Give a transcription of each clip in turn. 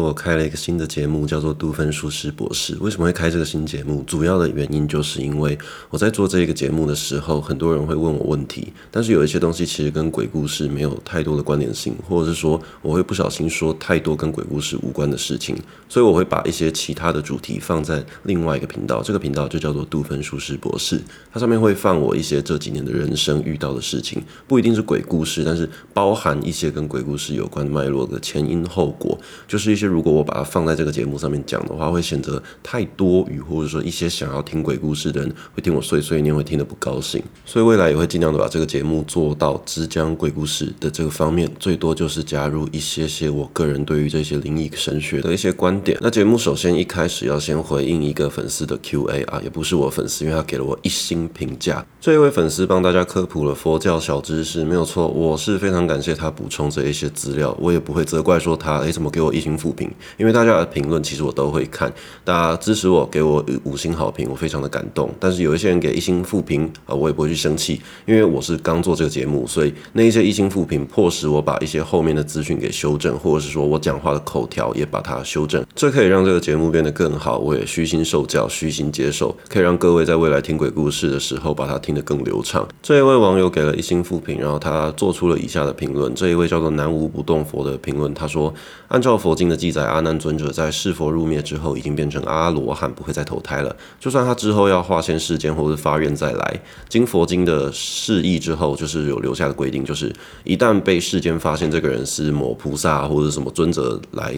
我开了一个新的节目，叫做杜芬舒适博士。为什么会开这个新节目？主要的原因就是因为我在做这个节目的时候，很多人会问我问题，但是有一些东西其实跟鬼故事没有太多的关联性，或者是说我会不小心说太多跟鬼故事无关的事情，所以我会把一些其他的主题放在另外一个频道。这个频道就叫做杜芬舒适博士，它上面会放我一些这几年的人生遇到的事情，不一定是鬼故事，但是包含一些跟鬼故事有关脉络的前因后果，就是一些。如果我把它放在这个节目上面讲的话，会显得太多余，或者说一些想要听鬼故事的人会听我碎碎念，会听得不高兴。所以未来也会尽量的把这个节目做到只讲鬼故事的这个方面，最多就是加入一些些我个人对于这些灵异神学的一些观点。那节目首先一开始要先回应一个粉丝的 Q&A 啊，也不是我粉丝，因为他给了我一星评价。这一位粉丝帮大家科普了佛教小知识，没有错，我是非常感谢他补充这一些资料，我也不会责怪说他，诶，怎么给我一星负评？因为大家的评论其实我都会看，大家支持我，给我五星好评，我非常的感动。但是有一些人给一星负评啊，我也不会去生气，因为我是刚做这个节目，所以那一些一星负评迫使我把一些后面的资讯给修正，或者是说我讲话的口条也把它修正，这可以让这个节目变得更好。我也虚心受教，虚心接受，可以让各位在未来听鬼故事的时候把它听得更流畅。这一位网友给了一星负评，然后他做出了以下的评论。这一位叫做南无不动佛的评论，他说：按照佛经的记记载，阿难尊者在释佛入灭之后，已经变成阿罗汉，不会再投胎了。就算他之后要化现世间，或者发愿再来，经佛经的释义之后，就是有留下的规定，就是一旦被世间发现这个人是某菩萨或者什么尊者来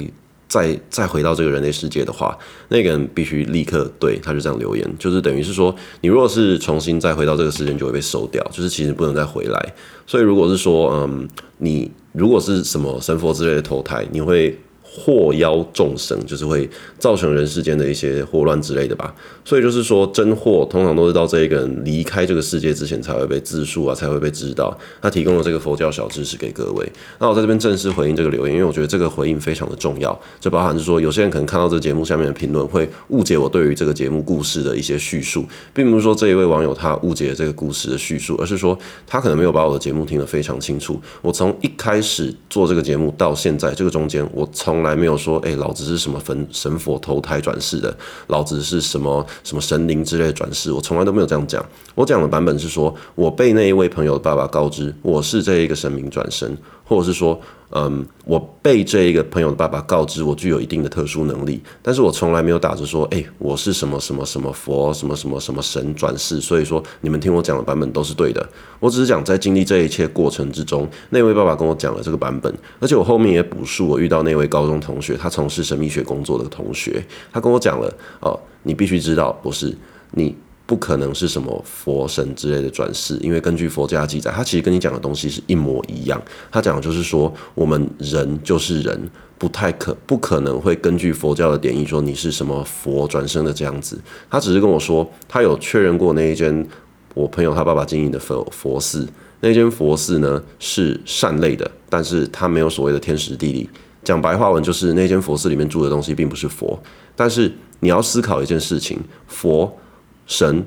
再再回到这个人类世界的话，那个人必须立刻对他就这样留言，就是等于是说，你如果是重新再回到这个世间，就会被收掉，就是其实不能再回来。所以如果是说，嗯，你如果是什么神佛之类的投胎，你会。祸妖众生就是会造成人世间的一些祸乱之类的吧，所以就是说真祸通常都是到这一个人离开这个世界之前才会被自述啊，才会被知道。他提供了这个佛教小知识给各位。那我在这边正式回应这个留言，因为我觉得这个回应非常的重要。这包含是说有些人可能看到这节目下面的评论会误解我对于这个节目故事的一些叙述，并不是说这一位网友他误解了这个故事的叙述，而是说他可能没有把我的节目听得非常清楚。我从一开始做这个节目到现在这个中间，我从从来没有说，哎、老子是什么神神佛投胎转世的，老子是什么什么神灵之类转世，我从来都没有这样讲。我讲的版本是说，我被那一位朋友的爸爸告知我是这一个神明转生。或者是说，嗯，我被这一个朋友的爸爸告知我具有一定的特殊能力，但是我从来没有打着说，哎，我是什么什么什么佛，什么什么什么神转世，所以说你们听我讲的版本都是对的。我只是讲在经历这一切过程之中，那位爸爸跟我讲了这个版本，而且我后面也补述我遇到那位高中同学，他从事神秘学工作的同学，他跟我讲了，哦，你必须知道，不是你。不可能是什么佛神之类的转世，因为根据佛家记载，他其实跟你讲的东西是一模一样。他讲的就是说，我们人就是人，不太可不可能会根据佛教的典义说你是什么佛转生的这样子。他只是跟我说，他有确认过那一间我朋友他爸爸经营的佛佛寺，那间佛寺呢是善类的，但是他没有所谓的天时地利。讲白话文就是那间佛寺里面住的东西并不是佛。但是你要思考一件事情，佛。神、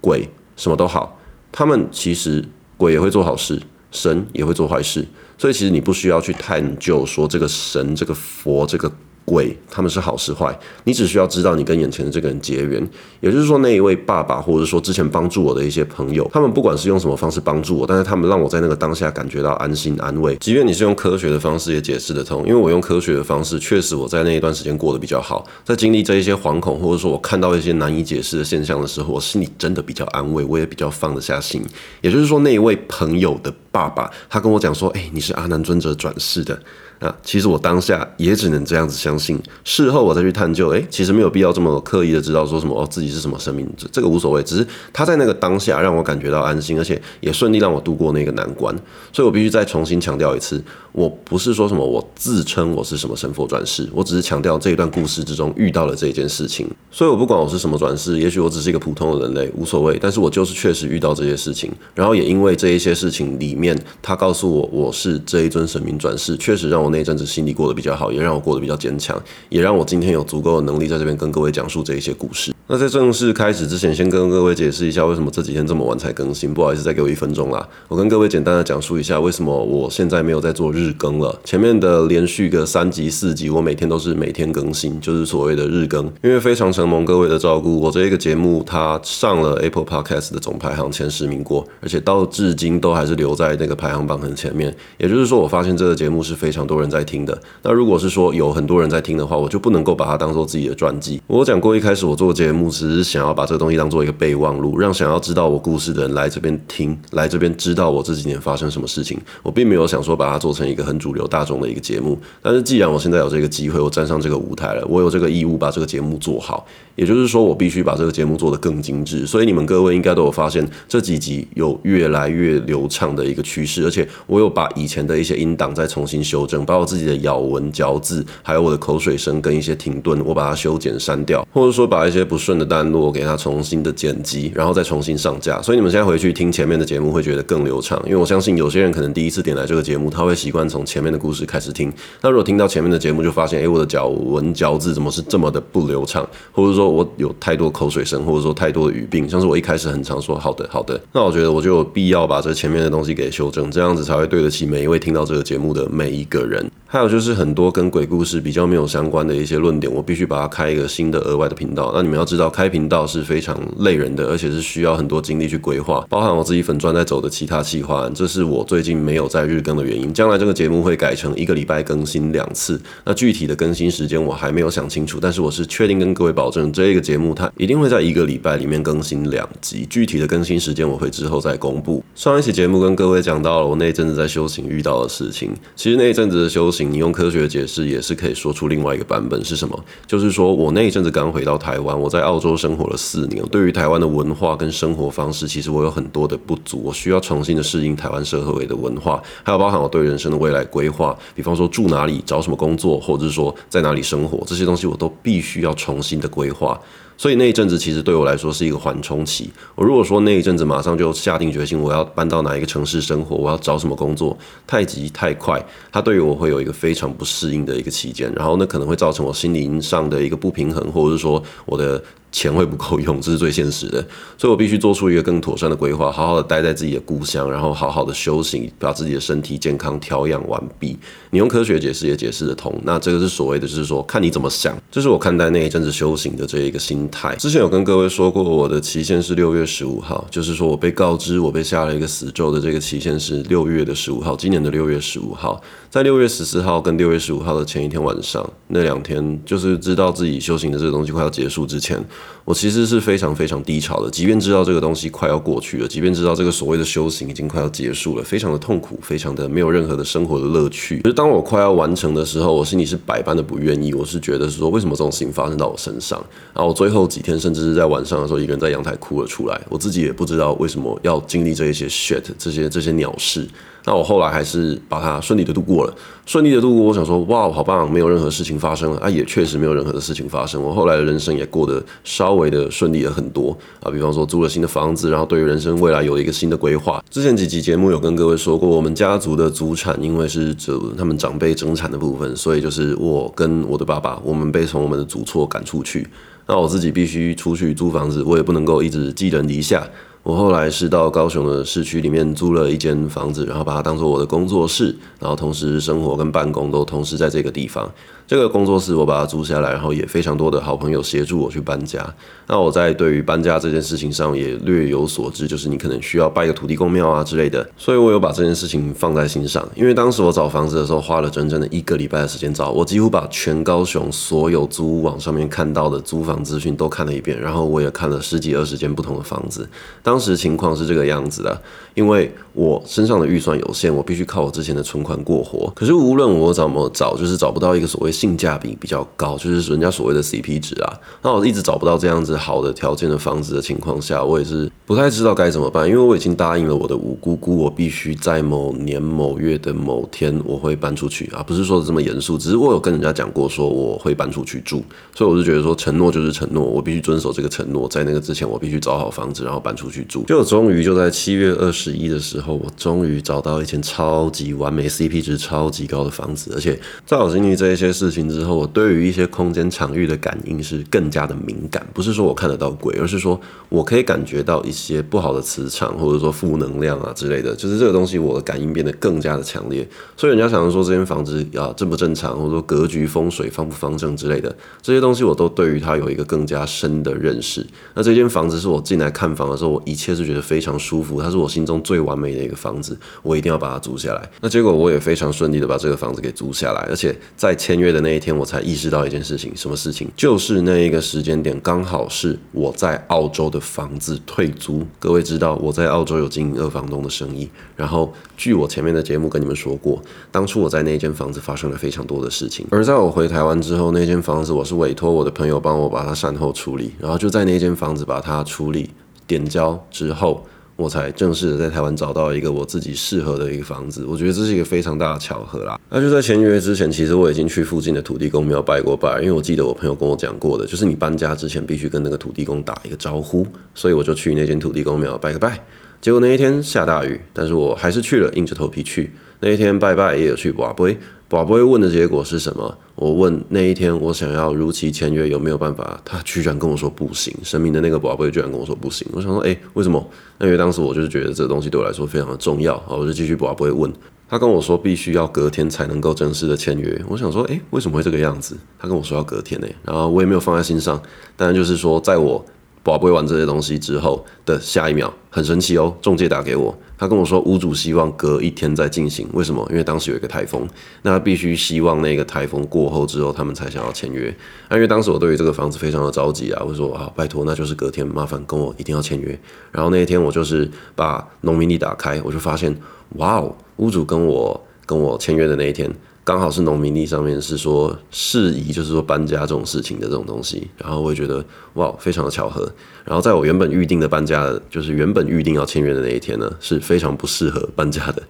鬼什么都好，他们其实鬼也会做好事，神也会做坏事，所以其实你不需要去探究说这个神、这个佛、这个。鬼他们是好是坏，你只需要知道你跟眼前的这个人结缘，也就是说那一位爸爸，或者说之前帮助我的一些朋友，他们不管是用什么方式帮助我，但是他们让我在那个当下感觉到安心安慰。即便你是用科学的方式也解释得通，因为我用科学的方式，确实我在那一段时间过得比较好。在经历这一些惶恐，或者说我看到一些难以解释的现象的时候，我心里真的比较安慰，我也比较放得下心。也就是说那一位朋友的爸爸，他跟我讲说：“哎，你是阿难尊者转世的。”啊，其实我当下也只能这样子相信，事后我再去探究，哎，其实没有必要这么刻意的知道说什么哦，自己是什么生命，这这个无所谓，只是他在那个当下让我感觉到安心，而且也顺利让我度过那个难关，所以我必须再重新强调一次，我不是说什么我自称我是什么神佛转世，我只是强调这一段故事之中遇到了这一件事情，所以我不管我是什么转世，也许我只是一个普通的人类，无所谓，但是我就是确实遇到这些事情，然后也因为这一些事情里面，他告诉我我是这一尊神明转世，确实让我。那阵子心里过得比较好，也让我过得比较坚强，也让我今天有足够的能力在这边跟各位讲述这一些故事。那在正式开始之前，先跟各位解释一下为什么这几天这么晚才更新。不好意思，再给我一分钟啦。我跟各位简单的讲述一下为什么我现在没有在做日日更了。前面的连续个三集四集，我每天都是每天更新，就是所谓的日更。因为非常承蒙各位的照顾，我这一个节目它上了 Apple Podcast 的总排行前十名过，而且到至今都还是留在那个排行榜很前面。也就是说，我发现这个节目是非常多人在听的。那如果是说有很多人在听的话，我就不能够把它当做自己的传记。我讲过，一开始我做节目只是想要把这个东西当做一个备忘录，让想要知道我故事的人来这边听，来这边知道我这几年发生什么事情。我并没有想说把它做成一一个很主流大众的一个节目。但是既然我现在有这个机会，我站上这个舞台了，我有这个义务把这个节目做好。也就是说，我必须把这个节目做得更精致。所以你们各位应该都有发现，这几集有越来越流畅的一个趋势，而且我有把以前的一些音档再重新修正，把我自己的咬文嚼字，还有我的口水声跟一些停顿，我把它修剪删掉，或者说把一些不顺的段落给它重新的剪辑，然后再重新上架。所以你们现在回去听前面的节目会觉得更流畅，因为我相信有些人可能第一次点来这个节目，他会习惯从前面的故事开始听。那如果听到前面的节目就发现，诶，我的咬文嚼字怎么是这么的不流畅，或者说我有太多口水声，或者说太多的语病，像是我一开始很常说好的好的，那我觉得我就有必要把这前面的东西给修正，这样子才会对得起每一位听到这个节目的每一个人。还有就是很多跟鬼故事比较没有相关的一些论点，我必须把它开一个新的额外的频道。那你们要知道，开频道是非常累人的，而且是需要很多精力去规划，包含我自己粉钻在走的其他计划，这是我最近没有在日更的原因。将来这个节目会改成一个礼拜更新两次，那具体的更新时间我还没有想清楚，但是我是确定跟各位保证，这一个节目它一定会在一个礼拜里面更新两集。具体的更新时间我会之后再公布。上一期节目跟各位讲到了我那一阵子在修行遇到的事情，其实那一阵子的修行，你用科学解释也是可以说出另外一个版本是什么？就是说我那一阵子刚回到台湾，我在澳洲生活了四年，对于台湾的文化跟生活方式，其实我有很多的不足，我需要重新的适应台湾社会的文化，还有包含我对人生的未来规划，比方说住哪里、找什么工作，或者是说在哪里生活，这些东西我都必须要重新的规划。croix 所以那一阵子其实对我来说是一个缓冲期。我如果说那一阵子马上就下定决心，我要搬到哪一个城市生活，我要找什么工作，太急太快，它对于我会有一个非常不适应的一个期间，然后那可能会造成我心灵上的一个不平衡，或者是说我的。钱会不够用，这是最现实的，所以我必须做出一个更妥善的规划，好好的待在自己的故乡，然后好好的修行，把自己的身体健康调养完毕。你用科学解释也解释得通，那这个是所谓的，就是说看你怎么想。这是我看待那一阵子修行的这一个心态。之前有跟各位说过，我的期限是六月十五号，就是说我被告知我被下了一个死咒的这个期限是六月的十五号，今年的六月十五号。在六月十四号跟六月十五号的前一天晚上，那两天就是知道自己修行的这个东西快要结束之前，我其实是非常非常低潮的。即便知道这个东西快要过去了，即便知道这个所谓的修行已经快要结束了，非常的痛苦，非常的没有任何的生活的乐趣。就是当我快要完成的时候，我心里是百般的不愿意。我是觉得是说，为什么这种事情发生到我身上？然后我最后后几天，甚至是在晚上的时候，一个人在阳台哭了出来。我自己也不知道为什么要经历这一些 shit，这些这些鸟事。那我后来还是把它顺利的度过了，顺利的度过。我想说，哇，好棒，没有任何事情发生了啊，也确实没有任何的事情发生。我后来的人生也过得稍微的顺利了很多啊，比方说租了新的房子，然后对于人生未来有一个新的规划。之前几集节目有跟各位说过，我们家族的祖产因为是这他们长辈争产的部分，所以就是我跟我的爸爸，我们被从我们的祖厝赶出去。那我自己必须出去租房子，我也不能够一直寄人篱下。我后来是到高雄的市区里面租了一间房子，然后把它当做我的工作室，然后同时生活跟办公都同时在这个地方。这个工作室我把它租下来，然后也非常多的好朋友协助我去搬家。那我在对于搬家这件事情上也略有所知，就是你可能需要拜个土地公庙啊之类的，所以我有把这件事情放在心上。因为当时我找房子的时候花了整整的一个礼拜的时间找，我几乎把全高雄所有租屋网上面看到的租房资讯都看了一遍，然后我也看了十几二十间不同的房子。当时情况是这个样子的，因为我身上的预算有限，我必须靠我之前的存款过活。可是无论我怎么找，就是找不到一个所谓。性价比比较高，就是人家所谓的 CP 值啊。那我一直找不到这样子好的条件的房子的情况下，我也是不太知道该怎么办。因为我已经答应了我的五姑姑，我必须在某年某月的某天我会搬出去啊，不是说的这么严肃，只是我有跟人家讲过说我会搬出去住，所以我就觉得说承诺就是承诺，我必须遵守这个承诺。在那个之前，我必须找好房子，然后搬出去住。就终于就在七月二十一的时候，我终于找到一间超级完美、CP 值超级高的房子，而且在我经历这一些事。事情之后，我对于一些空间场域的感应是更加的敏感。不是说我看得到鬼，而是说我可以感觉到一些不好的磁场，或者说负能量啊之类的。就是这个东西，我的感应变得更加的强烈。所以人家想要说这间房子啊正不正常，或者说格局风水方不方正之类的这些东西，我都对于它有一个更加深的认识。那这间房子是我进来看房的时候，我一切是觉得非常舒服，它是我心中最完美的一个房子，我一定要把它租下来。那结果我也非常顺利的把这个房子给租下来，而且在签约的那一天，我才意识到一件事情，什么事情？就是那一个时间点刚好是我在澳洲的房子退租。各位知道我在澳洲有经营二房东的生意，然后据我前面的节目跟你们说过，当初我在那间房子发生了非常多的事情，而在我回台湾之后，那间房子我是委托我的朋友帮我把它善后处理，然后就在那间房子把它处理点交之后。我才正式的在台湾找到一个我自己适合的一个房子，我觉得这是一个非常大的巧合啦。那就在签约之前，其实我已经去附近的土地公庙拜过拜，因为我记得我朋友跟我讲过的，就是你搬家之前必须跟那个土地公打一个招呼，所以我就去那间土地公庙拜个拜。结果那一天下大雨，但是我还是去了，硬着头皮去。那一天拜拜也有去跋杯。宝贝问的结果是什么？我问那一天我想要如期签约有没有办法？他居然跟我说不行。神明的那个宝贝居然跟我说不行。我想说，哎，为什么？那因为当时我就是觉得这东西对我来说非常的重要，我就继续宝贝问。他跟我说必须要隔天才能够正式的签约。我想说，哎，为什么会这个样子？他跟我说要隔天呢，然后我也没有放在心上。当然就是说，在我。宝贝完这些东西之后的下一秒，很神奇哦！中介打给我，他跟我说屋主希望隔一天再进行，为什么？因为当时有一个台风，那他必须希望那个台风过后之后，他们才想要签约。那因为当时我对于这个房子非常的着急啊，我说好，拜托，那就是隔天，麻烦跟我一定要签约。然后那一天我就是把农民历打开，我就发现，哇哦，屋主跟我跟我签约的那一天。刚好是农民历上面是说适宜，就是说搬家这种事情的这种东西，然后我也觉得哇，非常的巧合。然后在我原本预定的搬家，就是原本预定要签约的那一天呢，是非常不适合搬家的。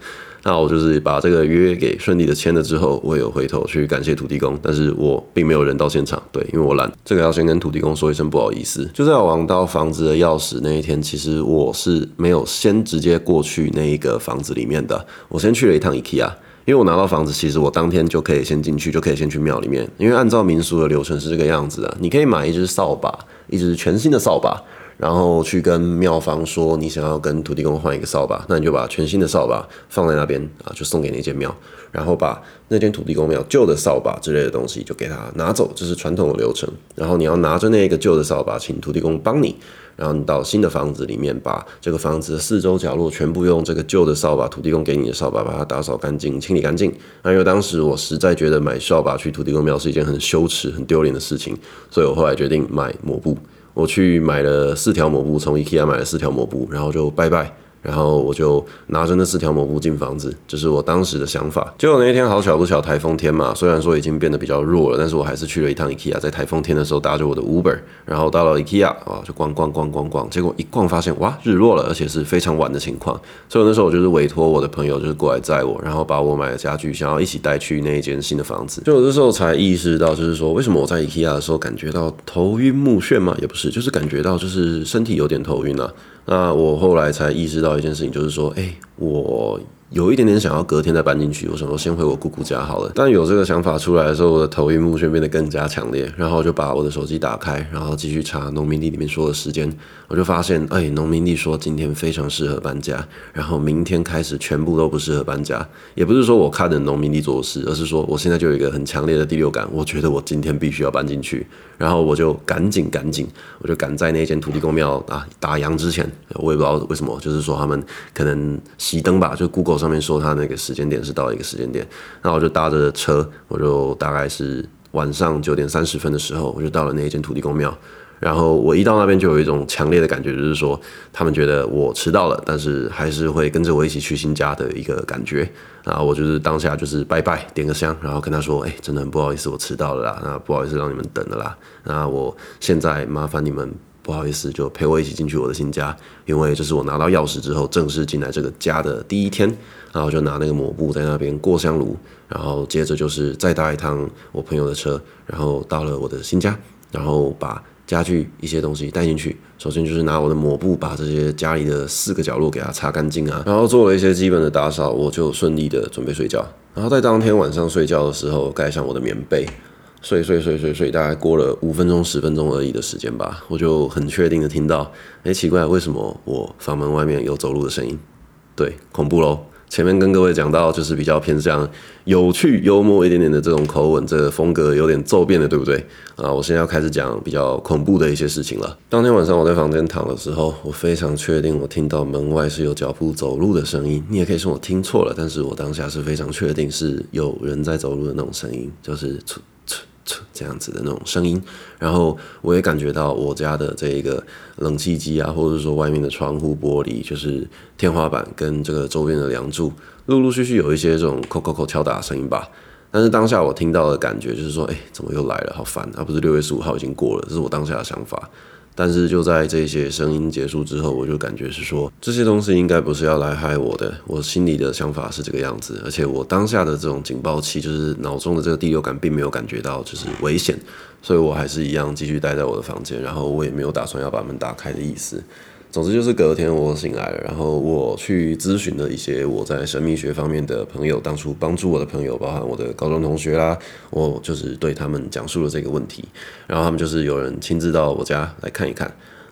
那我就是把这个约给顺利的签了之后，我有回头去感谢土地公，但是我并没有人到现场，对，因为我懒。这个要先跟土地公说一声不好意思。就在我拿到房子的钥匙那一天，其实我是没有先直接过去那一个房子里面的，我先去了一趟 IKEA。因为我拿到房子，其实我当天就可以先进去，就可以先去庙里面。因为按照民俗的流程是这个样子的，你可以买一支扫把，一支全新的扫把，然后去跟庙方说你想要跟土地公换一个扫把，那你就把全新的扫把放在那边啊，就送给那间庙，然后把那间土地公庙旧的扫把之类的东西就给他拿走，这是传统的流程。然后你要拿着那个旧的扫把，请土地公帮你。然后你到新的房子里面，把这个房子的四周角落全部用这个旧的扫把，土地公给你的扫把，把它打扫干净、清理干净。那因为当时我实在觉得买扫把去土地公庙是一件很羞耻、很丢脸的事情，所以我后来决定买抹布。我去买了四条抹布，从 IKEA 买了四条抹布，然后就拜拜。然后我就拿着那四条抹布进房子，这是我当时的想法。结果那一天好巧不巧，台风天嘛，虽然说已经变得比较弱了，但是我还是去了一趟 IKEA，在台风天的时候搭着我的 Uber，然后到了 IKEA 啊，就逛逛逛逛逛，结果一逛发现哇，日落了，而且是非常晚的情况。所以那时候我就是委托我的朋友就是过来载我，然后把我买的家具想要一起带去那一间新的房子。就我这时候才意识到，就是说为什么我在 IKEA 的时候感觉到头晕目眩嘛，也不是，就是感觉到就是身体有点头晕啊。那我后来才意识到一件事情，就是说，哎，我。有一点点想要隔天再搬进去，我想说先回我姑姑家好了。但有这个想法出来的时候，我的头晕目眩变得更加强烈，然后就把我的手机打开，然后继续查农民地里面说的时间，我就发现，哎，农民历说今天非常适合搬家，然后明天开始全部都不适合搬家。也不是说我看着农民历做事，而是说我现在就有一个很强烈的第六感，我觉得我今天必须要搬进去，然后我就赶紧赶紧，我就赶在那间土地公庙啊打烊之前，我也不知道为什么，就是说他们可能熄灯吧，就 Google 上面说他那个时间点是到一个时间点，那我就搭着车，我就大概是晚上九点三十分的时候，我就到了那间土地公庙。然后我一到那边就有一种强烈的感觉，就是说他们觉得我迟到了，但是还是会跟着我一起去新家的一个感觉。然后我就是当下就是拜拜，点个香，然后跟他说：“哎，真的很不好意思，我迟到了啦，那不好意思让你们等了啦。那我现在麻烦你们。”不好意思，就陪我一起进去我的新家，因为这是我拿到钥匙之后正式进来这个家的第一天，然后就拿那个抹布在那边过香炉，然后接着就是再搭一趟我朋友的车，然后到了我的新家，然后把家具一些东西带进去。首先就是拿我的抹布把这些家里的四个角落给它擦干净啊，然后做了一些基本的打扫，我就顺利的准备睡觉。然后在当天晚上睡觉的时候，盖上我的棉被，睡睡睡睡睡，大概过了五分钟十分钟而已的时间吧，我就很确定的听到，哎，奇怪，为什么我房门外面有走路的声音？对，恐怖喽。前面跟各位讲到，就是比较偏向有趣、幽默一点点的这种口吻，这个风格有点骤变的，对不对？啊，我现在要开始讲比较恐怖的一些事情了。当天晚上我在房间躺的时候，我非常确定我听到门外是有脚步走路的声音。你也可以说我听错了，但是我当下是非常确定是有人在走路的那种声音，就是这样子的那种声音，然后我也感觉到我家的这个冷气机啊，或者说外面的窗户玻璃，就是天花板跟这个周边的梁柱，陆陆续续有一些这种扣扣扣敲打的声音吧。但是当下我听到的感觉就是说，哎，怎么又来了？好烦啊！不是六月十五号已经过了，这是我当下的想法。但是就在这些声音结束之后，我就感觉是说，这些东西应该不是要来害我的。我心里的想法是这个样子，而且我当下的这种警报器，就是脑中的这个第六感，并没有感觉到就是危险，所以我还是一样继续待在我的房间，然后我也没有打算要把门打开的意思。总之就是隔天我醒来了，然后我去咨询了一些我在神秘学方面的朋友，当初帮助我的朋友，包含我的高中同学啦，我就是对他们讲述了这个问题，然后他们就是有人亲自到我家来看一看，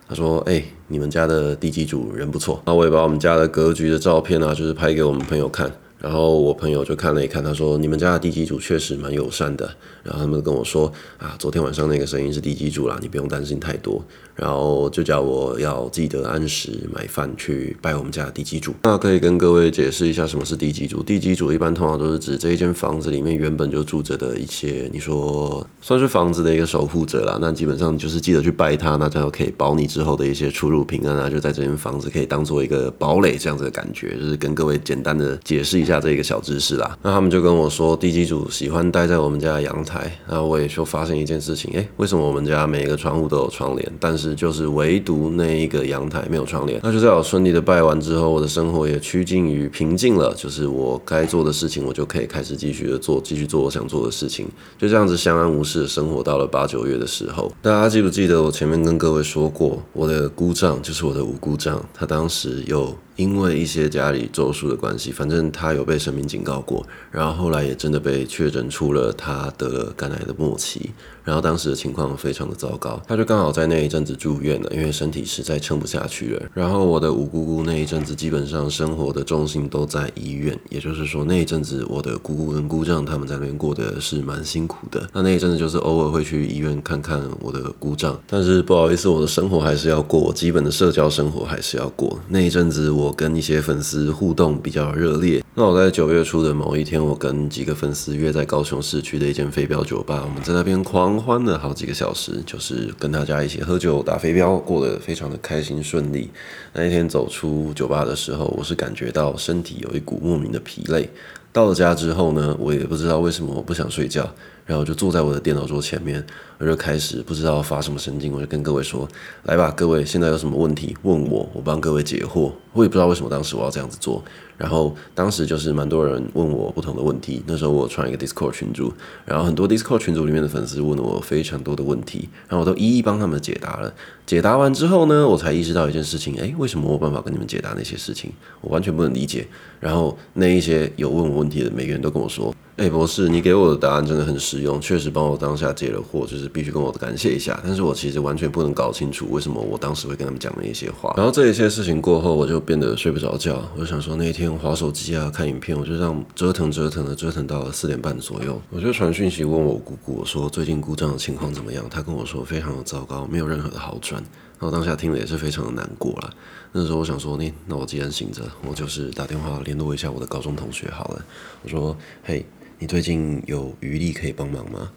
他说：“哎、你们家的地基主人不错。”那我也把我们家的格局的照片啊，就是拍给我们朋友看。然后我朋友就看了一看，他说：“你们家的地基主确实蛮友善的。”然后他们跟我说：“啊，昨天晚上那个声音是地基主啦，你不用担心太多。”然后就叫我要记得按时买饭去拜我们家的地基主。那可以跟各位解释一下什么是地基主？地基主一般通常都是指这一间房子里面原本就住着的一些，你说算是房子的一个守护者啦。那基本上就是记得去拜他，那他就可以保你之后的一些出入平安啊。就在这间房子可以当做一个堡垒这样子的感觉，就是跟各位简单的解释一下。下这一个小知识啦，那他们就跟我说，地基主喜欢待在我们家的阳台。然后我也就发现一件事情，诶，为什么我们家每一个窗户都有窗帘，但是就是唯独那一个阳台没有窗帘？那就在我顺利的拜完之后，我的生活也趋近于平静了，就是我该做的事情，我就可以开始继续的做，继续做我想做的事情，就这样子相安无事的生活到了八九月的时候。大家记不记得我前面跟各位说过，我的姑丈就是我的五姑丈，他当时有。因为一些家里咒术的关系，反正他有被神明警告过，然后后来也真的被确诊出了他得了肝癌的末期，然后当时的情况非常的糟糕，他就刚好在那一阵子住院了，因为身体实在撑不下去了。然后我的五姑姑那一阵子基本上生活的重心都在医院，也就是说那一阵子我的姑姑跟姑丈他们在那边过得是蛮辛苦的。那那一阵子就是偶尔会去医院看看我的姑丈，但是不好意思，我的生活还是要过，基本的社交生活还是要过。那一阵子。我跟一些粉丝互动比较热烈。那我在九月初的某一天，我跟几个粉丝约在高雄市区的一间飞镖酒吧，我们在那边狂欢了好几个小时，就是跟大家一起喝酒打飞镖，过得非常的开心顺利。那一天走出酒吧的时候，我是感觉到身体有一股莫名的疲累。到了家之后呢，我也不知道为什么我不想睡觉，然后就坐在我的电脑桌前面，我就开始不知道发什么神经，我就跟各位说：“来吧，各位，现在有什么问题问我，我帮各位解惑。”我也不知道为什么当时我要这样子做。然后当时就是蛮多人问我不同的问题，那时候我创一个 Discord 群组，然后很多 Discord 群组里面的粉丝问了我非常多的问题，然后我都一一帮他们解答了。解答完之后呢，我才意识到一件事情，诶，为什么我有办法跟你们解答那些事情？我完全不能理解。然后那一些有问我问题的每个人都跟我说。哎，博士，你给我的答案真的很实用，确实帮我当下解了惑，就是必须跟我感谢一下。但是我其实完全不能搞清楚为什么我当时会跟他们讲那些话。然后这一些事情过后，我就变得睡不着觉。我就想说，那一天滑手机啊，看影片，我就这样折腾折腾的，折腾到了四点半左右。我就传讯息问我姑姑，我说最近故障的情况怎么样？她跟我说非常的糟糕，没有任何的好转。然后当下听了也是非常的难过了。那时候我想说，那那我既然醒着，我就是打电话联络一下我的高中同学好了。我说，嘿。你最近有余力可以帮忙吗？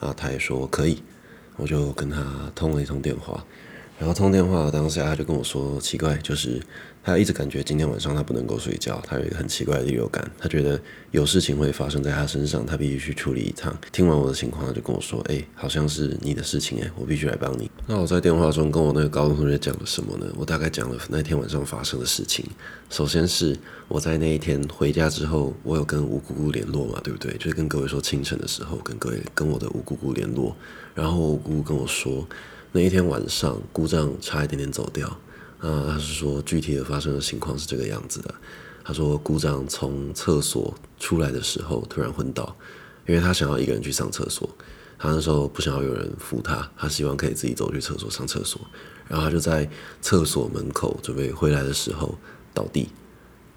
啊，他也说可以，我就跟他通了一通电话。然后通电话当下，他就跟我说，奇怪，就是他一直感觉今天晚上他不能够睡觉，他有一个很奇怪的预感，他觉得有事情会发生在他身上，他必须去处理一趟。听完我的情况，他就跟我说，哎，好像是你的事情，哎，我必须来帮你。那我在电话中跟我那个高中同学讲了什么呢？我大概讲了那天晚上发生的事情。首先是我在那一天回家之后，我有跟吴姑姑联络嘛，对不对？就是跟各位说清晨的时候，跟各位跟我的吴姑姑联络，然后吴姑姑跟我说。那一天晚上，姑丈差一点点走掉。啊，他是说具体的发生的情况是这个样子的。他说，姑丈从厕所出来的时候突然昏倒，因为他想要一个人去上厕所。他那时候不想要有人扶他，他希望可以自己走去厕所上厕所。然后他就在厕所门口准备回来的时候倒地。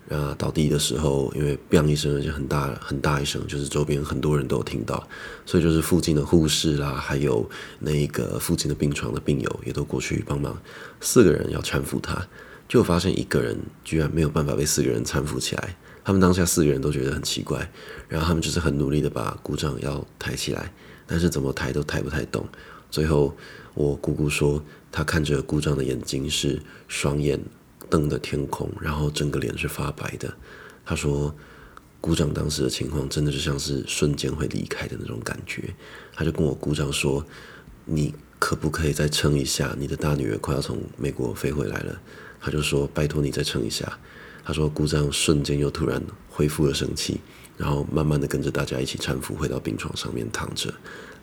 啊，倒地的时候，因为“砰”一声，而且很大很大一声，就是周边很多人都有听到，所以就是附近的护士啦，还有那个附近的病床的病友也都过去帮忙。四个人要搀扶他，就发现一个人居然没有办法被四个人搀扶起来。他们当下四个人都觉得很奇怪，然后他们就是很努力的把姑丈要抬起来，但是怎么抬都抬不太动。最后，我姑姑说，她看着故障的眼睛是双眼。瞪的天空，然后整个脸是发白的。他说，姑丈当时的情况真的就像是瞬间会离开的那种感觉。他就跟我姑丈说：“你可不可以再撑一下？你的大女儿快要从美国飞回来了。”他就说：“拜托你再撑一下。”他说，姑丈瞬间又突然恢复了生气，然后慢慢的跟着大家一起搀扶回到病床上面躺着。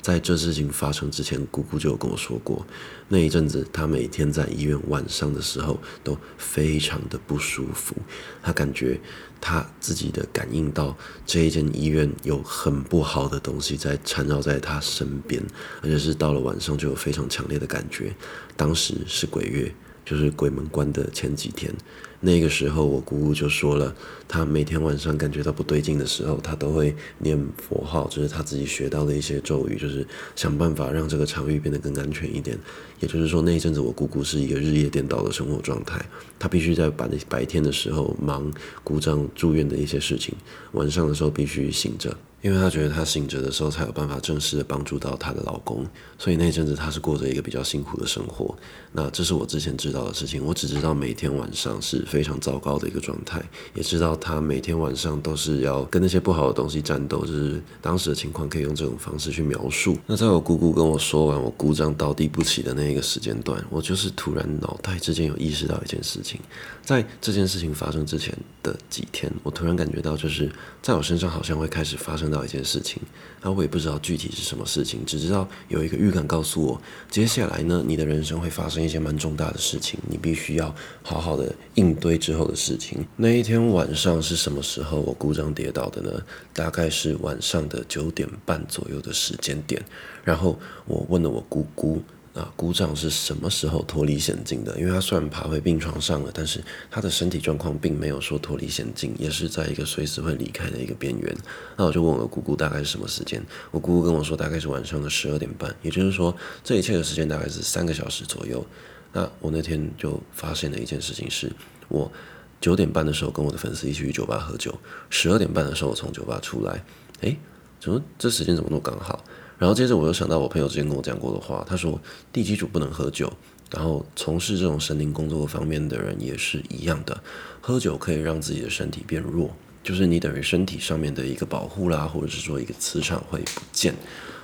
在这事情发生之前，姑姑就有跟我说过，那一阵子她每天在医院晚上的时候都非常的不舒服，她感觉她自己的感应到这一间医院有很不好的东西在缠绕在她身边，而且是到了晚上就有非常强烈的感觉。当时是鬼月。就是鬼门关的前几天，那个时候我姑姑就说了，她每天晚上感觉到不对劲的时候，她都会念佛号，就是她自己学到的一些咒语，就是想办法让这个场域变得更安全一点。也就是说，那一阵子我姑姑是一个日夜颠倒的生活状态，她必须在白白天的时候忙姑丈住院的一些事情，晚上的时候必须醒着。因为她觉得她醒着的时候才有办法正式的帮助到她的老公，所以那阵子她是过着一个比较辛苦的生活。那这是我之前知道的事情，我只知道每天晚上是非常糟糕的一个状态，也知道她每天晚上都是要跟那些不好的东西战斗，就是当时的情况可以用这种方式去描述。那在我姑姑跟我说完我姑丈倒地不起的那一个时间段，我就是突然脑袋之间有意识到一件事情，在这件事情发生之前的几天，我突然感觉到就是在我身上好像会开始发生。到一件事情，那我也不知道具体是什么事情，只知道有一个预感告诉我，接下来呢，你的人生会发生一些蛮重大的事情，你必须要好好的应对之后的事情。那一天晚上是什么时候我故障跌倒的呢？大概是晚上的九点半左右的时间点，然后我问了我姑姑。啊，姑丈是什么时候脱离险境的？因为他虽然爬回病床上了，但是他的身体状况并没有说脱离险境，也是在一个随时会离开的一个边缘。那我就问我姑姑大概是什么时间？我姑姑跟我说大概是晚上的十二点半，也就是说这一切的时间大概是三个小时左右。那我那天就发现了一件事情是，我九点半的时候跟我的粉丝一起去酒吧喝酒，十二点半的时候我从酒吧出来，诶，怎么这时间怎么那么刚好？然后接着我又想到我朋友之前跟我讲过的话，他说地基主不能喝酒，然后从事这种神灵工作方面的人也是一样的，喝酒可以让自己的身体变弱，就是你等于身体上面的一个保护啦，或者是说一个磁场会不见。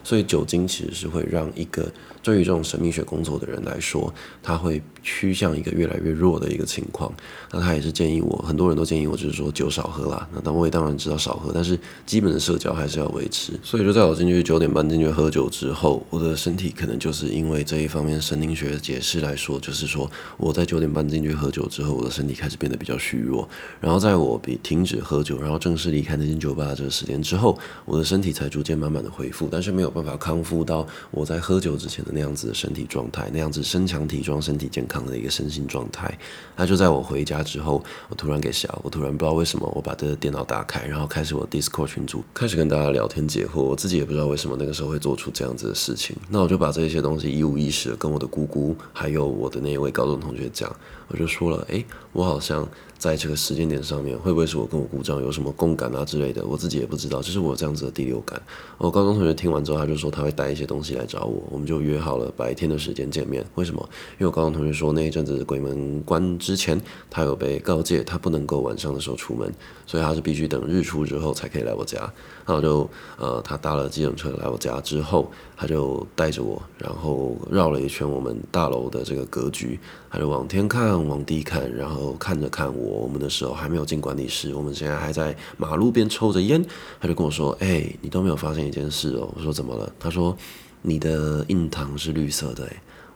所以酒精其实是会让一个对于这种神秘学工作的人来说，他会趋向一个越来越弱的一个情况。那他也是建议我，很多人都建议我，就是说酒少喝啦。那我也当然知道少喝，但是基本的社交还是要维持。所以就在我进去九点半进去喝酒之后，我的身体可能就是因为这一方面神经学的解释来说，就是说我在九点半进去喝酒之后，我的身体开始变得比较虚弱。然后在我比停止喝酒，然后正式离开那间酒吧这个时间之后，我的身体才逐渐慢慢的恢复，但是没有。办法康复到我在喝酒之前的那样子的身体状态，那样子身强体壮、身体健康的一个身心状态。那就在我回家之后，我突然给笑，我突然不知道为什么，我把这个电脑打开，然后开始我 Discord 群组，开始跟大家聊天解惑。我自己也不知道为什么那个时候会做出这样子的事情。那我就把这些东西一五一十的跟我的姑姑，还有我的那一位高中同学讲，我就说了，诶，我好像。在这个时间点上面，会不会是我跟我姑丈有什么共感啊之类的？我自己也不知道，就是我这样子的第六感。我高中同学听完之后，他就说他会带一些东西来找我，我们就约好了白天的时间见面。为什么？因为我高中同学说那一阵子鬼门关之前，他有被告诫他不能够晚上的时候出门，所以他是必须等日出之后才可以来我家。然后就呃，他搭了计程车来我家之后，他就带着我，然后绕了一圈我们大楼的这个格局，他就往天看，往地看，然后看着看我。我们的时候还没有进管理室，我们现在还在马路边抽着烟。他就跟我说：“哎、你都没有发现一件事哦。”我说：“怎么了？”他说：“你的印堂是绿色的。”，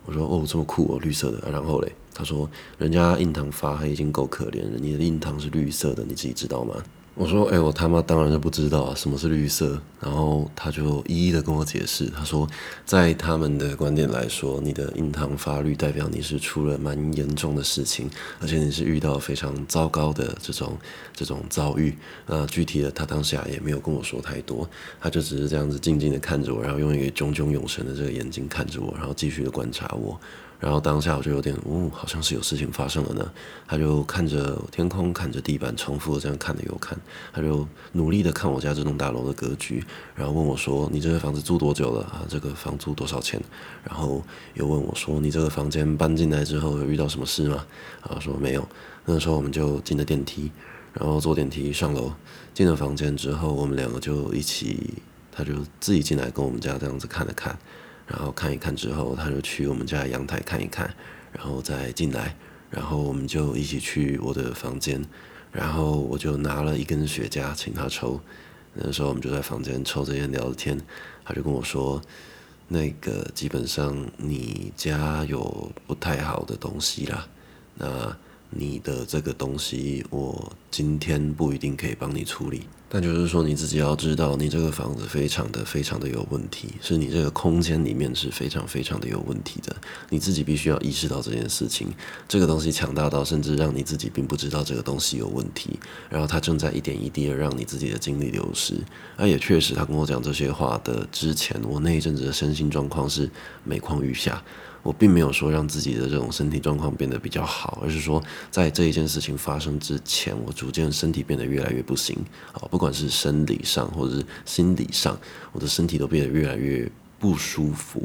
我说哦，这么酷哦，绿色的。然后嘞，他说人家印堂发黑已经够可怜了，你的印堂是绿色的，你自己知道吗？我说，哎、我他妈当然是不知道啊，什么是绿色？然后他就一一的跟我解释，他说，在他们的观点来说，你的印堂发绿代表你是出了蛮严重的事情，而且你是遇到非常糟糕的这种这种遭遇。那具体的他当下也没有跟我说太多，他就只是这样子静静的看着我，然后用一个炯炯有神的这个眼睛看着我，然后继续的观察我。然后当下我就有点，哦，好像是有事情发生了呢。他就看着天空，看着地板，重复这样看了又看。他就努力的看我家这栋大楼的格局，然后问我说：“你这个房子租多久了啊？这个房租多少钱？”然后又问我说：“你这个房间搬进来之后遇到什么事吗？”啊，说没有。那时候我们就进了电梯，然后坐电梯上楼，进了房间之后，我们两个就一起，他就自己进来跟我们家这样子看了看。然后看一看之后，他就去我们家阳台看一看，然后再进来，然后我们就一起去我的房间，然后我就拿了一根雪茄请他抽，那时候我们就在房间抽着烟聊着天，他就跟我说，那个基本上你家有不太好的东西啦，那。你的这个东西，我今天不一定可以帮你处理。但就是说，你自己要知道，你这个房子非常的、非常的有问题，是你这个空间里面是非常、非常的有问题的。你自己必须要意识到这件事情。这个东西强大到甚至让你自己并不知道这个东西有问题，然后它正在一点一滴的让你自己的精力流失。那也确实，他跟我讲这些话的之前，我那一阵子的身心状况是每况愈下。我并没有说让自己的这种身体状况变得比较好，而是说在这一件事情发生之前，我逐渐身体变得越来越不行啊，不管是生理上或者是心理上，我的身体都变得越来越不舒服。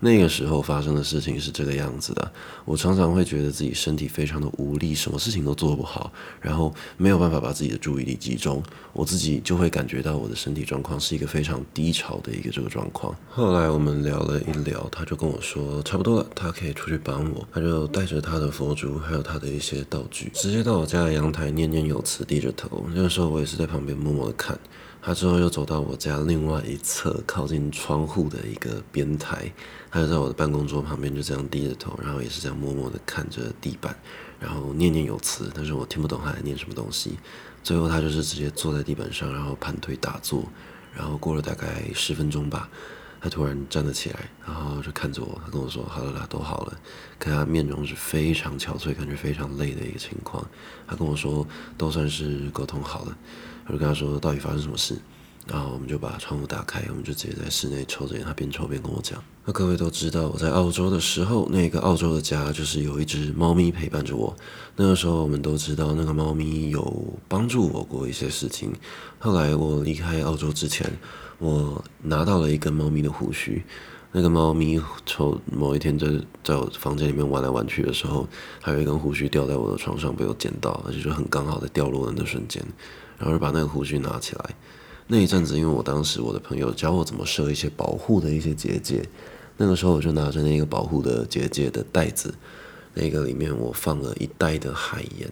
那个时候发生的事情是这个样子的，我常常会觉得自己身体非常的无力，什么事情都做不好，然后没有办法把自己的注意力集中，我自己就会感觉到我的身体状况是一个非常低潮的一个这个状况。后来我们聊了一聊，他就跟我说差不多了，他可以出去帮我，他就带着他的佛珠还有他的一些道具，直接到我家的阳台念念有词，低着头。那个时候我也是在旁边默默的看。他之后又走到我家另外一侧，靠近窗户的一个边台，他就在我的办公桌旁边，就这样低着头，然后也是这样默默的看着地板，然后念念有词，但是我听不懂他在念什么东西。最后他就是直接坐在地板上，然后盘腿打坐，然后过了大概十分钟吧，他突然站了起来，然后就看着我，他跟我说：“好了啦，都好了。”看他面容是非常憔悴，感觉非常累的一个情况。他跟我说：“都算是沟通好了。”就跟他说，到底发生什么事，然后我们就把窗户打开，我们就直接在室内抽着烟，他边抽边跟我讲。那各位都知道，我在澳洲的时候，那个澳洲的家就是有一只猫咪陪伴着我。那个时候我们都知道，那个猫咪有帮助我过一些事情。后来我离开澳洲之前，我拿到了一根猫咪的胡须。那个猫咪从某一天在在我房间里面玩来玩去的时候，还有一根胡须掉在我的床上被我捡到，而且就很刚好的掉落的那瞬间。然后就把那个胡须拿起来，那一阵子，因为我当时我的朋友教我怎么设一些保护的一些结界，那个时候我就拿着那个保护的结界的袋子，那个里面我放了一袋的海盐，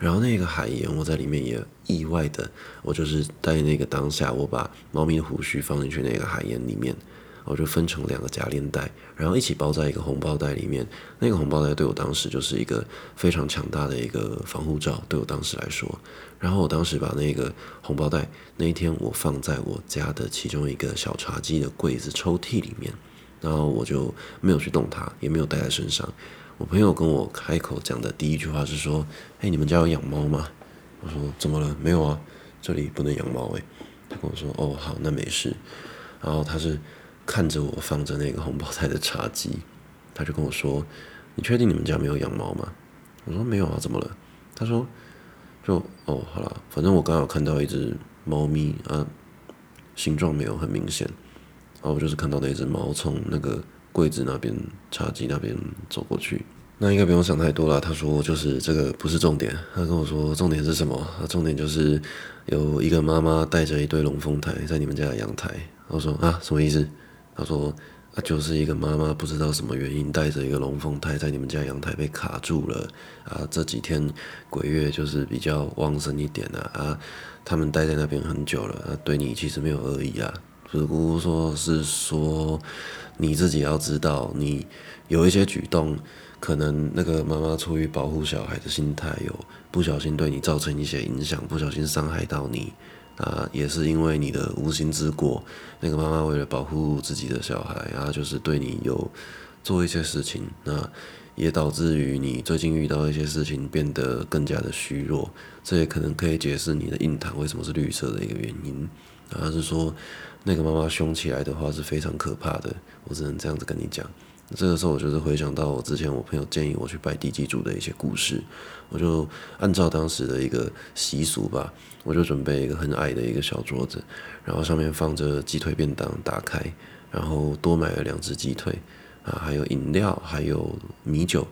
然后那个海盐我在里面也意外的，我就是在那个当下，我把猫咪的胡须放进去那个海盐里面。我就分成两个夹链袋，然后一起包在一个红包袋里面。那个红包袋对我当时就是一个非常强大的一个防护罩，对我当时来说。然后我当时把那个红包袋那一天我放在我家的其中一个小茶几的柜子抽屉里面，然后我就没有去动它，也没有带在身上。我朋友跟我开口讲的第一句话是说：“嘿，你们家有养猫吗？”我说：“怎么了？没有啊，这里不能养猫。”诶，他跟我说：“哦，好，那没事。”然后他是。看着我放着那个红包袋的茶几，他就跟我说：“你确定你们家没有养猫吗？”我说：“没有啊，怎么了？”他说：“就哦，好了，反正我刚好看到一只猫咪啊，形状没有很明显，然后我就是看到那只猫从那个柜子那边茶几那边走过去。那应该不用想太多了。他说就是这个不是重点，他跟我说重点是什么？重点就是有一个妈妈带着一对龙凤胎在你们家的阳台。我说啊，什么意思？他说：“就是一个妈妈不知道什么原因带着一个龙凤胎在你们家阳台被卡住了啊。这几天鬼月就是比较旺盛一点啊啊，他们待在那边很久了啊，对你其实没有恶意啊，只不过说是说你自己要知道，你有一些举动，可能那个妈妈出于保护小孩的心态，有不小心对你造成一些影响，不小心伤害到你。啊，也是因为你的无心之过，那个妈妈为了保护自己的小孩，然后，就是对你有做一些事情，那也导致于你最近遇到一些事情变得更加的虚弱，这也可能可以解释你的印堂为什么是绿色的一个原因。然后，是说那个妈妈凶起来的话是非常可怕的，我只能这样子跟你讲。这个时候，我就是回想到我之前我朋友建议我去拜地基主的一些故事，我就按照当时的一个习俗吧，我就准备一个很矮的一个小桌子，然后上面放着鸡腿便当，打开，然后多买了两只鸡腿，啊，还有饮料，还有米酒。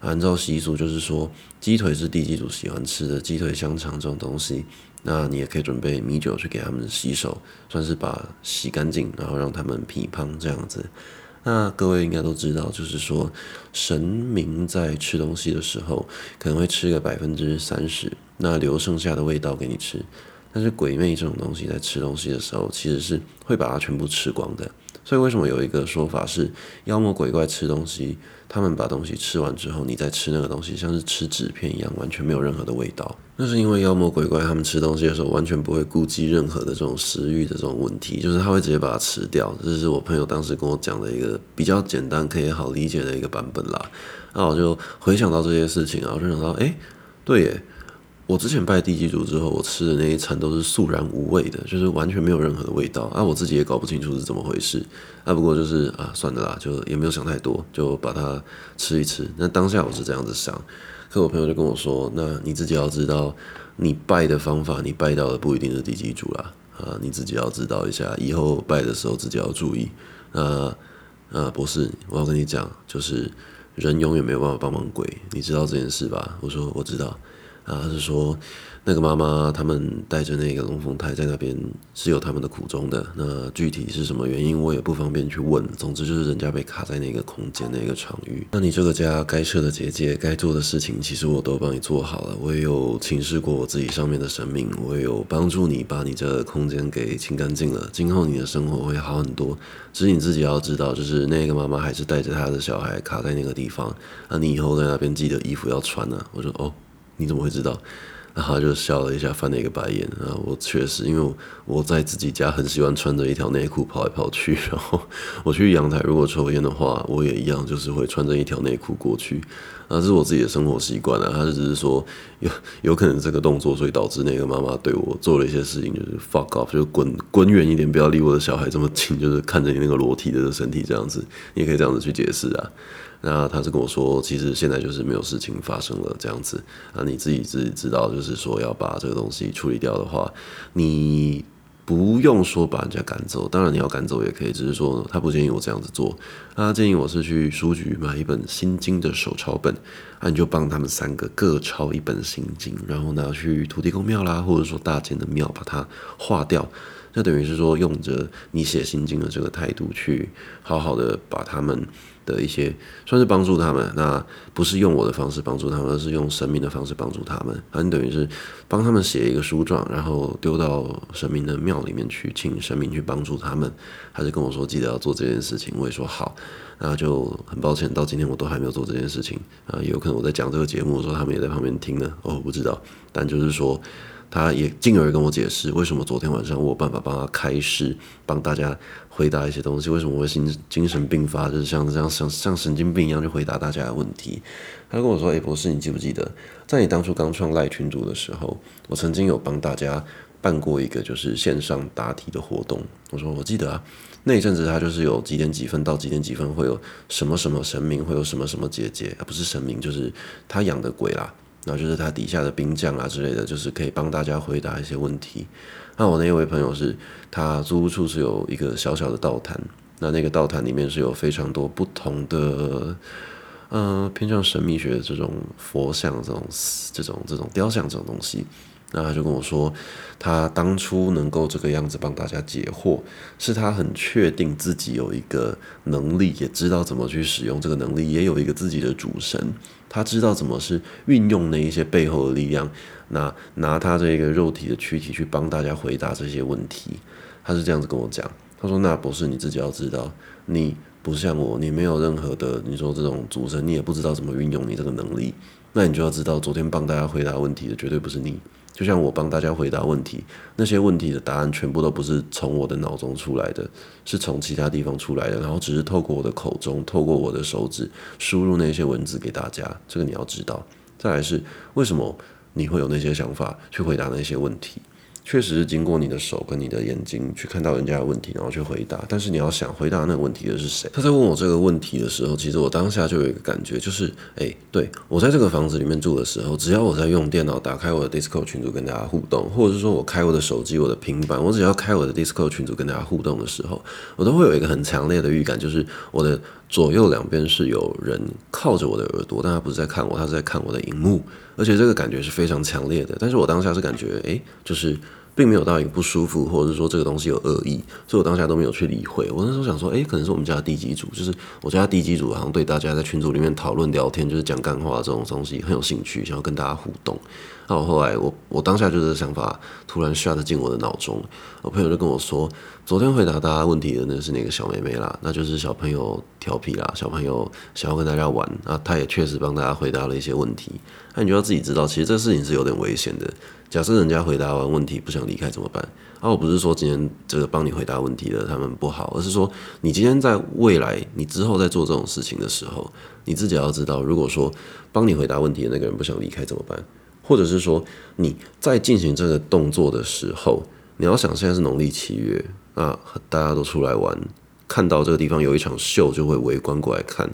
按照习俗就是说，鸡腿是地基主喜欢吃的，鸡腿、香肠这种东西，那你也可以准备米酒去给他们洗手，算是把洗干净，然后让他们皮胖这样子。那各位应该都知道，就是说神明在吃东西的时候，可能会吃个百分之三十，那留剩下的味道给你吃。但是鬼魅这种东西在吃东西的时候，其实是会把它全部吃光的。所以为什么有一个说法是，妖魔鬼怪吃东西，他们把东西吃完之后，你再吃那个东西，像是吃纸片一样，完全没有任何的味道。那是因为妖魔鬼怪他们吃东西的时候，完全不会顾及任何的这种食欲的这种问题，就是他会直接把它吃掉。这是我朋友当时跟我讲的一个比较简单、可以好理解的一个版本啦。那我就回想到这些事情啊，我就想到，哎，对耶。我之前拜地基主之后，我吃的那一餐都是素然无味的，就是完全没有任何的味道啊！我自己也搞不清楚是怎么回事啊。不过就是啊，算了啦，就也没有想太多，就把它吃一吃。那当下我是这样子想，可我朋友就跟我说：“那你自己要知道，你拜的方法，你拜到的不一定是地基主啦啊，你自己要知道一下，以后拜的时候自己要注意。”啊啊，博士，我要跟你讲，就是人永远没有办法帮忙鬼，你知道这件事吧？我说我知道。啊，是说那个妈妈他们带着那个龙凤胎在那边是有他们的苦衷的。那具体是什么原因，我也不方便去问。总之就是人家被卡在那个空间那个场域。那你这个家该设的结界、该做的事情，其实我都帮你做好了。我也有请示过我自己上面的神明，我也有帮助你把你这个空间给清干净了。今后你的生活会好很多。只是你自己要知道，就是那个妈妈还是带着她的小孩卡在那个地方。那你以后在那边记得衣服要穿呢、啊。我说哦。你怎么会知道？然后他就笑了一下，翻了一个白眼。啊，我确实，因为我在自己家很喜欢穿着一条内裤跑来跑去。然后我去阳台，如果抽烟的话，我也一样，就是会穿着一条内裤过去。啊，是我自己的生活习惯啊。他只是说有有可能这个动作，所以导致那个妈妈对我做了一些事情，就是 fuck off，就滚滚远一点，不要离我的小孩这么近，就是看着你那个裸体的身体这样子，你也可以这样子去解释啊。那他是跟我说，其实现在就是没有事情发生了这样子啊，你自己自己知道，就是说要把这个东西处理掉的话，你不用说把人家赶走，当然你要赶走也可以，只是说他不建议我这样子做，他建议我是去书局买一本心经的手抄本，啊，你就帮他们三个各抄一本心经，然后拿去土地公庙啦，或者说大间的庙把它化掉。那等于是说，用着你写心经的这个态度去好好的把他们的一些算是帮助他们，那不是用我的方式帮助他们，而是用神明的方式帮助他们。啊，你等于是帮他们写一个书状，然后丢到神明的庙里面去，请神明去帮助他们。还是跟我说记得要做这件事情，我也说好。那就很抱歉，到今天我都还没有做这件事情啊，有可能我在讲这个节目的时候，他们也在旁边听呢。哦，不知道，但就是说。他也进而跟我解释，为什么昨天晚上我有办法帮他开示，帮大家回答一些东西。为什么我会心精神病发，就是像这样像像神经病一样去回答大家的问题？他跟我说：“哎，博士，你记不记得，在你当初刚创赖群组的时候，我曾经有帮大家办过一个就是线上答题的活动？”我说：“我记得啊，那一阵子他就是有几点几分到几点几分会有什么什么神明，会有什么什么姐姐，啊，不是神明，就是他养的鬼啦。”然后就是他底下的兵将啊之类的，就是可以帮大家回答一些问题。那我那一位朋友是，他租屋处是有一个小小的道坛，那那个道坛里面是有非常多不同的，呃，偏向神秘学的这种佛像、这种这种这种雕像这种东西。那他就跟我说，他当初能够这个样子帮大家解惑，是他很确定自己有一个能力，也知道怎么去使用这个能力，也有一个自己的主神，他知道怎么是运用那一些背后的力量，那拿他这个肉体的躯体去帮大家回答这些问题，他是这样子跟我讲。他说：“那博士你自己要知道，你不像我，你没有任何的你说这种组成，你也不知道怎么运用你这个能力，那你就要知道，昨天帮大家回答问题的绝对不是你。就像我帮大家回答问题，那些问题的答案全部都不是从我的脑中出来的，是从其他地方出来的，然后只是透过我的口中，透过我的手指输入那些文字给大家。这个你要知道。再来是为什么你会有那些想法去回答那些问题？确实是经过你的手跟你的眼睛去看到人家的问题，然后去回答。但是你要想回答那个问题的是谁？他在问我这个问题的时候，其实我当下就有一个感觉，就是，诶，对，我在这个房子里面住的时候，只要我在用电脑打开我的 Discord 群组跟大家互动，或者是说我开我的手机、我的平板，我只要开我的 Discord 群组跟大家互动的时候，我都会有一个很强烈的预感，就是我的左右两边是有人靠着我的耳朵，但他不是在看我，他是在看我的荧幕，而且这个感觉是非常强烈的。但是我当下是感觉，哎，就是。并没有到一个不舒服，或者是说这个东西有恶意，所以我当下都没有去理会。我那时候想说，诶，可能是我们家的地基组，就是我家的地基主，好像对大家在群组里面讨论聊天，就是讲干话这种东西很有兴趣，想要跟大家互动。那我后来，我我当下就是想法突然下得进我的脑中，我朋友就跟我说，昨天回答大家问题的那是那个小妹妹啦，那就是小朋友调皮啦，小朋友想要跟大家玩，那他也确实帮大家回答了一些问题。那你就要自己知道，其实这事情是有点危险的。假设人家回答完问题不想离开怎么办？啊，我不是说今天这个帮你回答问题的他们不好，而是说你今天在未来，你之后在做这种事情的时候，你自己要知道，如果说帮你回答问题的那个人不想离开怎么办？或者是说你在进行这个动作的时候，你要想现在是农历七月啊，大家都出来玩，看到这个地方有一场秀，就会围观过来看。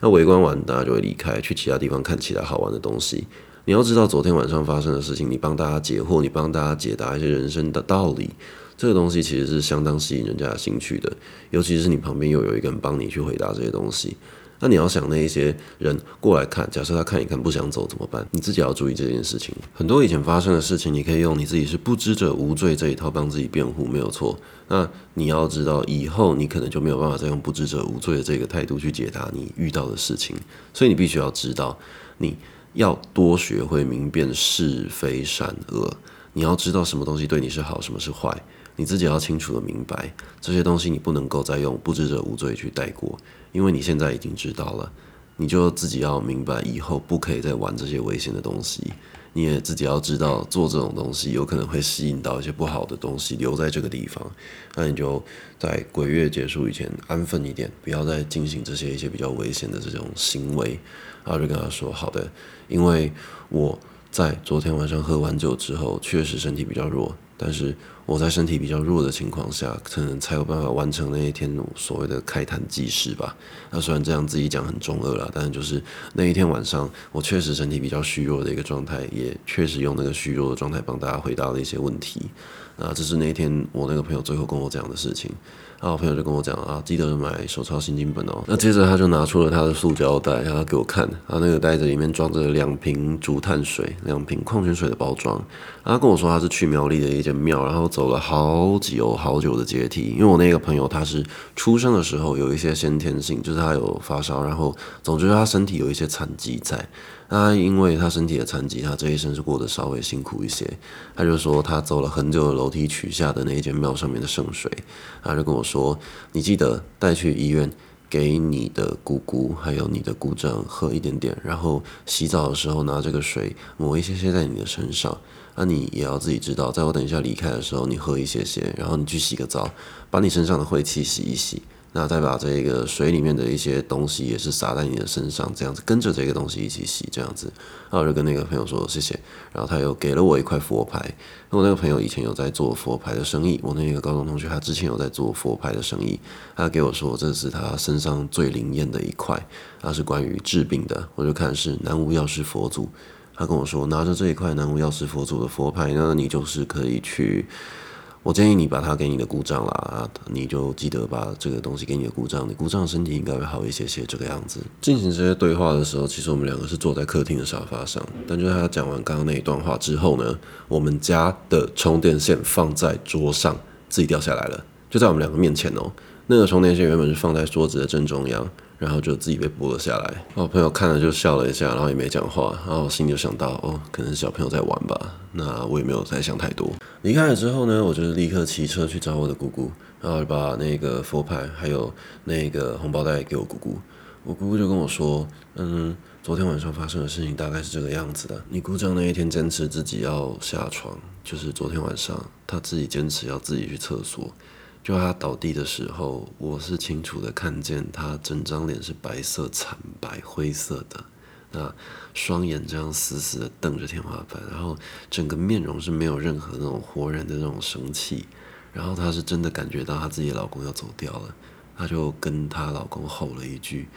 那围观完，大家就会离开，去其他地方看其他好玩的东西。你要知道昨天晚上发生的事情，你帮大家解惑，你帮大家解答一些人生的道理，这个东西其实是相当吸引人家的兴趣的。尤其是你旁边又有一个人帮你去回答这些东西，那你要想那一些人过来看，假设他看一看不想走怎么办？你自己要注意这件事情。很多以前发生的事情，你可以用你自己是不知者无罪这一套帮自己辩护，没有错。那你要知道，以后你可能就没有办法再用不知者无罪的这个态度去解答你遇到的事情，所以你必须要知道你。要多学会明辨是非善恶，你要知道什么东西对你是好，什么是坏，你自己要清楚的明白这些东西，你不能够再用不知者无罪去带过，因为你现在已经知道了，你就自己要明白以后不可以再玩这些危险的东西，你也自己要知道做这种东西有可能会吸引到一些不好的东西留在这个地方，那你就在鬼月结束以前安分一点，不要再进行这些一些比较危险的这种行为。然后就跟他说：“好的，因为我在昨天晚上喝完酒之后，确实身体比较弱。但是我在身体比较弱的情况下，可能才有办法完成那一天所谓的开坛祭事吧。那虽然这样自己讲很中二啦，但是就是那一天晚上，我确实身体比较虚弱的一个状态，也确实用那个虚弱的状态帮大家回答了一些问题。啊，这是那一天我那个朋友最后跟我讲的事情。”然后我朋友就跟我讲啊，记得买手抄心经本哦。那接着他就拿出了他的塑胶袋，然后给我看，他那个袋子里面装着两瓶竹炭水、两瓶矿泉水的包装。他跟我说他是去苗栗的一间庙，然后走了好久好久的阶梯。因为我那个朋友他是出生的时候有一些先天性，就是他有发烧，然后总之他身体有一些残疾在。他因为他身体的残疾，他这一生是过得稍微辛苦一些。他就说他走了很久的楼梯取下的那一间庙上面的圣水，他就跟我说：“你记得带去医院给你的姑姑还有你的姑丈喝一点点，然后洗澡的时候拿这个水抹一些些在你的身上。那你也要自己知道，在我等一下离开的时候，你喝一些些，然后你去洗个澡，把你身上的晦气洗一洗。”那再把这个水里面的一些东西也是洒在你的身上，这样子跟着这个东西一起洗，这样子。然后我就跟那个朋友说谢谢，然后他又给了我一块佛牌。我那个朋友以前有在做佛牌的生意，我那个高中同学他之前有在做佛牌的生意，他给我说这是他身上最灵验的一块，他是关于治病的。我就看是南无药师佛祖，他跟我说拿着这一块南无药师佛祖的佛牌呢，你就是可以去。我建议你把它给你的故障啦，你就记得把这个东西给你的故障，你故障身体应该会好一些些。这个样子进行这些对话的时候，其实我们两个是坐在客厅的沙发上。但就是他讲完刚刚那一段话之后呢，我们家的充电线放在桌上，自己掉下来了，就在我们两个面前哦。那个充电线原本是放在桌子的正中央，然后就自己被剥了下来。我朋友看了就笑了一下，然后也没讲话。然后我心里就想到，哦，可能是小朋友在玩吧。那我也没有再想太多。离开了之后呢，我就立刻骑车去找我的姑姑，然后把那个佛牌还有那个红包袋给我姑姑。我姑姑就跟我说，嗯。昨天晚上发生的事情大概是这个样子的。你姑丈那一天坚持自己要下床，就是昨天晚上他自己坚持要自己去厕所。就他倒地的时候，我是清楚的看见他整张脸是白色惨白灰色的，那双眼这样死死的瞪着天花板，然后整个面容是没有任何那种活人的那种生气。然后她是真的感觉到她自己老公要走掉了，她就跟她老公吼了一句。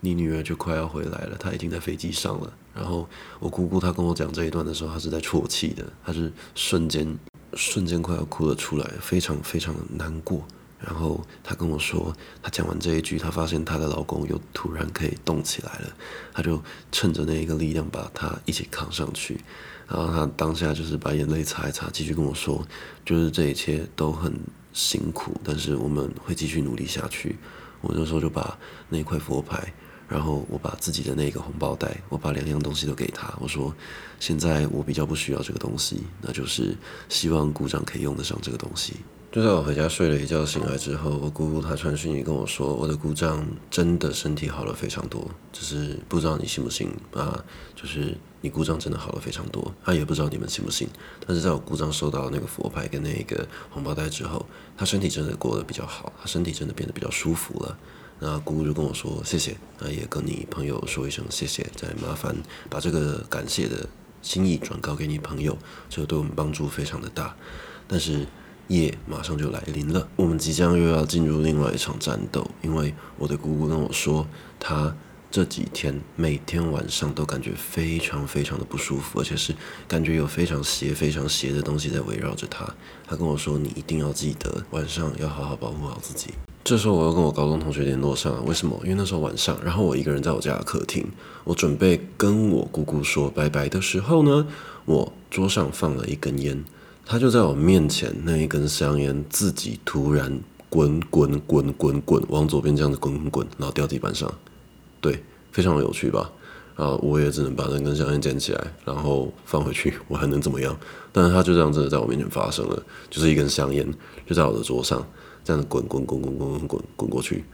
你女儿就快要回来了，她已经在飞机上了。然后我姑姑她跟我讲这一段的时候，她是在啜泣的，她是瞬间瞬间快要哭了出来，非常非常的难过。然后她跟我说，她讲完这一句，她发现她的老公又突然可以动起来了，她就趁着那一个力量把他一起扛上去。然后她当下就是把眼泪擦一擦，继续跟我说，就是这一切都很辛苦，但是我们会继续努力下去。我那时候就把那块佛牌。然后我把自己的那个红包袋，我把两样东西都给他。我说，现在我比较不需要这个东西，那就是希望姑丈可以用得上这个东西。就在我回家睡了一觉醒来之后，我姑姑她传讯息跟我说，我的姑丈真的身体好了非常多，只是不知道你信不信啊？就是你姑丈真的好了非常多，他也不知道你们信不信。但是在我姑丈收到那个佛牌跟那个红包袋之后，他身体真的过得比较好，他身体真的变得比较舒服了。那姑姑就跟我说谢谢，那也跟你朋友说一声谢谢，再麻烦把这个感谢的心意转告给你朋友，这个对我们帮助非常的大。但是夜马上就来临了，我们即将又要进入另外一场战斗，因为我的姑姑跟我说，她这几天每天晚上都感觉非常非常的不舒服，而且是感觉有非常邪、非常邪的东西在围绕着她。她跟我说，你一定要记得晚上要好好保护好自己。这时候我又跟我高中同学联络上了，为什么？因为那时候晚上，然后我一个人在我家的客厅，我准备跟我姑姑说拜拜的时候呢，我桌上放了一根烟，他就在我面前，那一根香烟自己突然滚滚滚滚滚往左边这样子滚滚滚，然后掉地板上，对，非常有趣吧？啊，我也只能把那根香烟捡起来，然后放回去，我还能怎么样？但是他就这样真的在我面前发生了，就是一根香烟就在我的桌上。这样滚滚滚滚滚滚滚滚过去，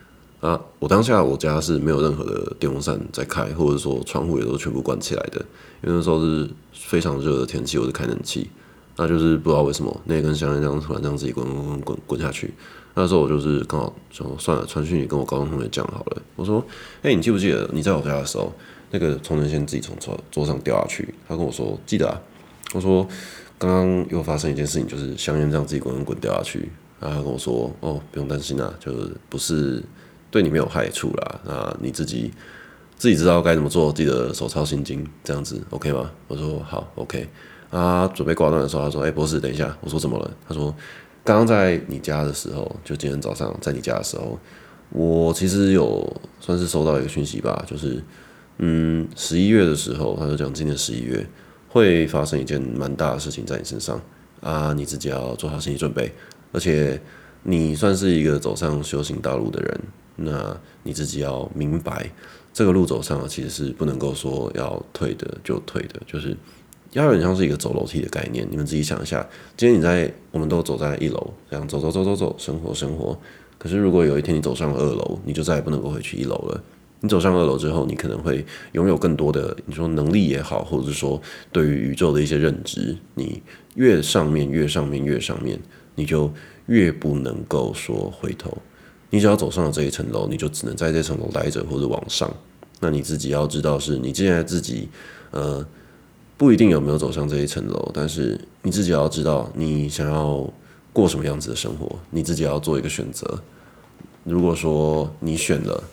啊，我当下我家是没有任何的电风扇在开，或者说窗户也都全部关起来的，因为那时候是非常热的天气，我是开冷气，那就是不知道为什么，那根香烟这样突然这样自己滚滚滚滚滚下去。那时候我就是刚好，就算了，传讯也跟我高中同学讲好了，我说，哎，你记不记得你在我家的时候，那个充电线自己从桌桌上掉下去，他跟我说记得啊，我说刚刚又发生一件事情，就是香烟这样自己滚滚滚掉下去。然后他跟我说：“哦，不用担心啦，就是不是对你没有害处啦。那你自己自己知道该怎么做，记得手抄心经，这样子 OK 吗？”我说：“好，OK。”啊，准备挂断的时候，他说：“哎，博士，等一下。”我说：“怎么了？”他说：“刚刚在你家的时候，就今天早上在你家的时候，我其实有算是收到一个讯息吧，就是嗯，十一月的时候，他就讲今年十一月会发生一件蛮大的事情在你身上啊，你自己要做好心理准备。”而且你算是一个走上修行道路的人，那你自己要明白，这个路走上其实是不能够说要退的就退的，就是要有点像是一个走楼梯的概念。你们自己想一下，今天你在，我们都走在一楼，这样走走走走走，生活生活。可是如果有一天你走上了二楼，你就再也不能够回去一楼了。你走上二楼之后，你可能会拥有更多的，你说能力也好，或者是说对于宇宙的一些认知，你越上面越上面越上面。你就越不能够说回头，你只要走上了这一层楼，你就只能在这层楼待着或者往上。那你自己要知道，是你现在自己，呃，不一定有没有走上这一层楼，但是你自己要知道，你想要过什么样子的生活，你自己要做一个选择。如果说你选了，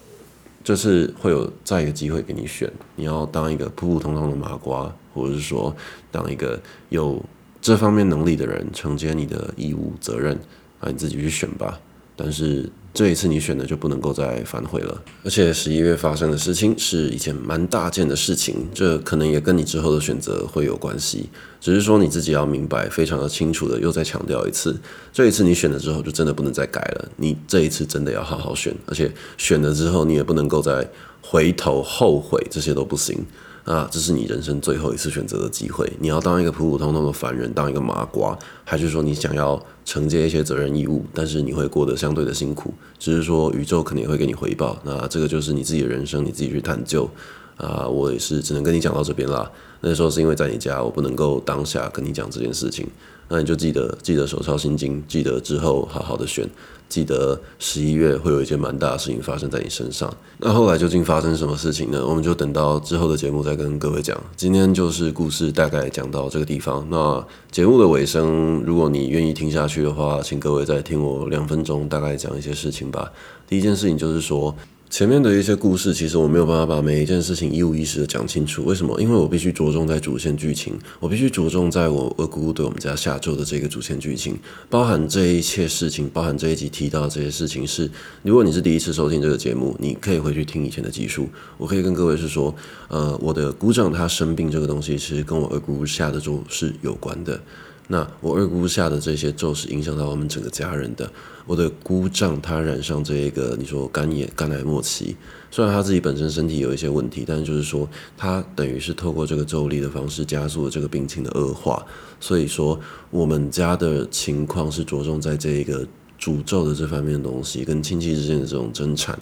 这次会有再一个机会给你选，你要当一个普普通通的麻瓜，或者是说当一个有。这方面能力的人承接你的义务责任，啊，你自己去选吧。但是这一次你选的就不能够再反悔了。而且十一月发生的事情是一件蛮大件的事情，这可能也跟你之后的选择会有关系。只是说你自己要明白，非常的清楚的，又再强调一次，这一次你选了之后就真的不能再改了。你这一次真的要好好选，而且选了之后你也不能够再回头后悔，这些都不行啊！这是你人生最后一次选择的机会。你要当一个普普通通的凡人，当一个麻瓜，还是说你想要承接一些责任义务，但是你会过得相对的辛苦？只是说宇宙肯定会给你回报。那这个就是你自己的人生，你自己去探究。啊，我也是只能跟你讲到这边啦。那时候是因为在你家，我不能够当下跟你讲这件事情。那你就记得，记得手抄心经，记得之后好好的选，记得十一月会有一件蛮大的事情发生在你身上。那后来究竟发生什么事情呢？我们就等到之后的节目再跟各位讲。今天就是故事大概讲到这个地方。那节目的尾声，如果你愿意听下去的话，请各位再听我两分钟，大概讲一些事情吧。第一件事情就是说。前面的一些故事，其实我没有办法把每一件事情一五一十的讲清楚。为什么？因为我必须着重在主线剧情，我必须着重在我二姑姑对我们家下咒的这个主线剧情，包含这一切事情，包含这一集提到的这些事情是。如果你是第一次收听这个节目，你可以回去听以前的集数。我可以跟各位是说，呃，我的姑丈他生病这个东西，其实跟我二姑姑下的咒是有关的。那我二姑下的这些咒是影响到我们整个家人的。我的姑丈他染上这一个，你说肝炎、肝癌末期，虽然他自己本身身体有一些问题，但是就是说他等于是透过这个咒力的方式加速了这个病情的恶化。所以说我们家的情况是着重在这一个诅咒的这方面的东西，跟亲戚之间的这种争产。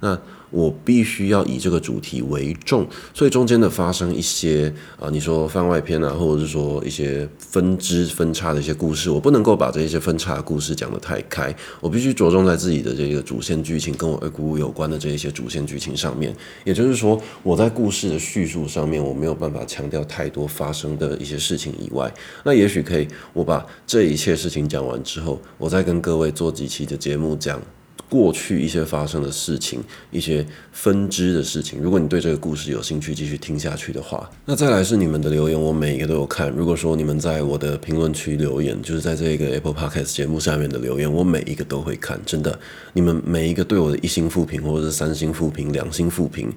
那我必须要以这个主题为重，所以中间的发生一些啊，你说番外篇啊，或者是说一些分支分叉的一些故事，我不能够把这些分叉的故事讲得太开，我必须着重在自己的这个主线剧情跟我二姑姑有关的这一些主线剧情上面。也就是说，我在故事的叙述上面，我没有办法强调太多发生的一些事情以外，那也许可以，我把这一切事情讲完之后，我再跟各位做几期的节目讲。过去一些发生的事情，一些分支的事情。如果你对这个故事有兴趣，继续听下去的话，那再来是你们的留言，我每一个都有看。如果说你们在我的评论区留言，就是在这个 Apple Podcast 节目下面的留言，我每一个都会看。真的，你们每一个对我的一星复评，或者是三星复评、两星复评，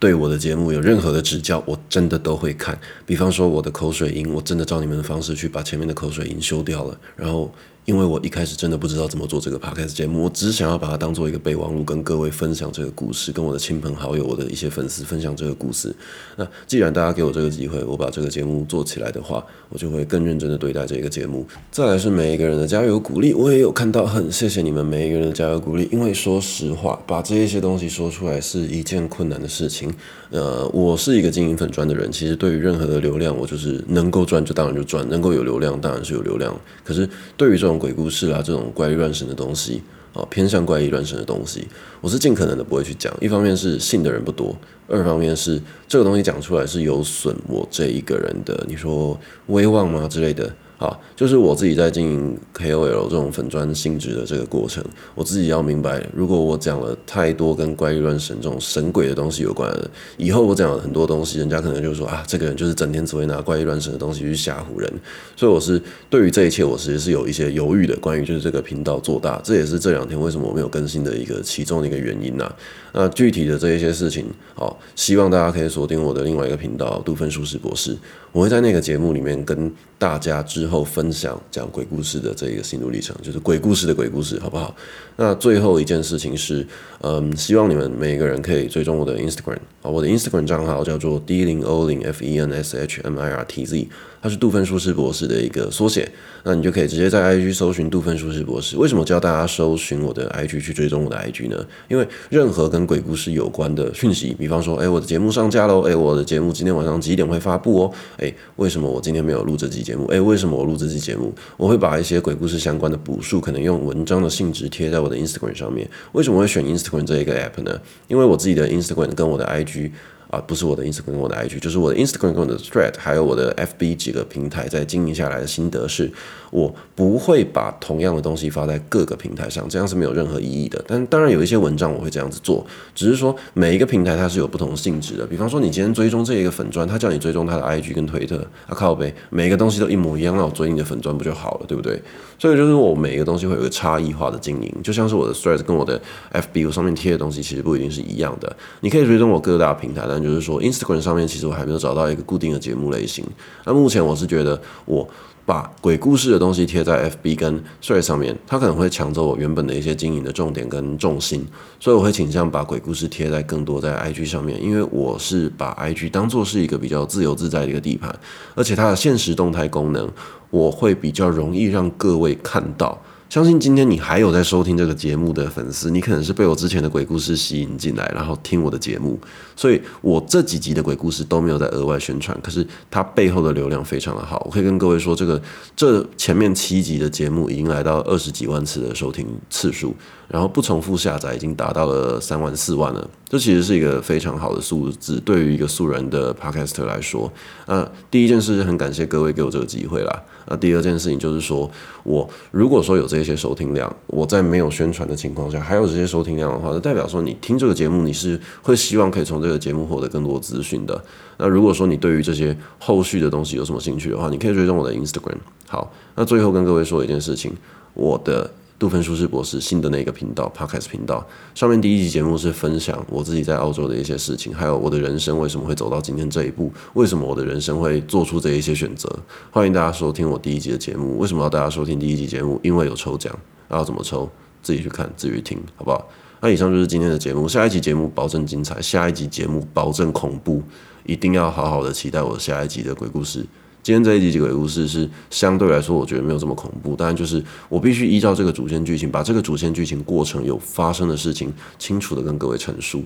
对我的节目有任何的指教，我真的都会看。比方说我的口水音，我真的照你们的方式去把前面的口水音修掉了，然后。因为我一开始真的不知道怎么做这个 podcast 节目，我只想要把它当做一个备忘录，跟各位分享这个故事，跟我的亲朋好友、我的一些粉丝分享这个故事。那既然大家给我这个机会，我把这个节目做起来的话，我就会更认真的对待这个节目。再来是每一个人的加油鼓励，我也有看到，很谢谢你们每一个人的加油鼓励。因为说实话，把这一些东西说出来是一件困难的事情。呃，我是一个经营粉专的人，其实对于任何的流量，我就是能够赚就当然就赚，能够有流量当然是有流量。可是对于这种鬼故事啊，这种怪力乱神的东西啊，偏向怪力乱神的东西，我是尽可能的不会去讲。一方面是信的人不多，二方面是这个东西讲出来是有损我这一个人的，你说威望吗之类的。啊，就是我自己在经营 KOL 这种粉砖性质的这个过程，我自己要明白，如果我讲了太多跟怪力乱神这种神鬼的东西有关的，以后我讲了很多东西，人家可能就说啊，这个人就是整天只会拿怪力乱神的东西去吓唬人。所以我是对于这一切，我其实是有一些犹豫的。关于就是这个频道做大，这也是这两天为什么我没有更新的一个其中的一个原因呐、那具体的这一些事情，好，希望大家可以锁定我的另外一个频道杜芬舒适博士，我会在那个节目里面跟大家之后分享讲鬼故事的这一个心路历程，就是鬼故事的鬼故事，好不好？那最后一件事情是，嗯，希望你们每个人可以追踪我的 Instagram 啊，我的 Instagram 账号叫做 D 零 O 零 F E N S H M I R T Z，它是杜芬舒斯博士的一个缩写，那你就可以直接在 IG 搜寻杜芬舒斯博士。为什么教大家搜寻我的 IG 去追踪我的 IG 呢？因为任何跟鬼故事有关的讯息，比方说，哎，我的节目上架喽，哎，我的节目今天晚上几点会发布哦？哎，为什么我今天没有录这期节目？哎，为什么我录这期节目？我会把一些鬼故事相关的补述，可能用文章的性质贴在我的 Instagram 上面。为什么会选 Instagram 这一个 app 呢？因为我自己的 Instagram 跟我的 IG。啊，不是我的 Instagram 我的 IG，就是我的 Instagram 跟我的 Thread，还有我的 FB 几个平台在经营下来的心得是，我不会把同样的东西发在各个平台上，这样是没有任何意义的。但当然有一些文章我会这样子做，只是说每一个平台它是有不同性质的。比方说你今天追踪这一个粉专，他叫你追踪他的 IG 跟推特，啊靠北，每一个东西都一模一样，那我追你的粉专不就好了，对不对？所以就是我每一个东西会有一个差异化的经营，就像是我的 Thread 跟我的 FB 我上面贴的东西其实不一定是一样的。你可以追踪我各大平台，但就是说 Instagram 上面其实我还没有找到一个固定的节目类型。那目前我是觉得我把鬼故事的东西贴在 FB 跟 Thread 上面，它可能会抢走我原本的一些经营的重点跟重心，所以我会倾向把鬼故事贴在更多在 IG 上面，因为我是把 IG 当做是一个比较自由自在的一个地盘，而且它的现实动态功能，我会比较容易让各位看到。相信今天你还有在收听这个节目的粉丝，你可能是被我之前的鬼故事吸引进来，然后听我的节目，所以我这几集的鬼故事都没有在额外宣传，可是它背后的流量非常的好，我可以跟各位说，这个这前面七集的节目已经来到二十几万次的收听次数，然后不重复下载已经达到了三万四万了，这其实是一个非常好的数字，对于一个素人的 Podcaster 来说，那，第一件事是很感谢各位给我这个机会啦。那第二件事情就是说，我如果说有这些收听量，我在没有宣传的情况下还有这些收听量的话，那代表说你听这个节目，你是会希望可以从这个节目获得更多资讯的。那如果说你对于这些后续的东西有什么兴趣的话，你可以追踪我的 Instagram。好，那最后跟各位说一件事情，我的。杜芬舒适博士新的那个频道，Podcast 频道上面第一集节目是分享我自己在澳洲的一些事情，还有我的人生为什么会走到今天这一步，为什么我的人生会做出这一些选择。欢迎大家收听我第一集的节目。为什么要大家收听第一集节目？因为有抽奖，要怎么抽？自己去看，自己去听，好不好？那以上就是今天的节目，下一集节目保证精彩，下一集节目保证恐怖，一定要好好的期待我下一集的鬼故事。今天这一集鬼故事是相对来说，我觉得没有这么恐怖。当然，就是我必须依照这个主线剧情，把这个主线剧情过程有发生的事情，清楚的跟各位陈述。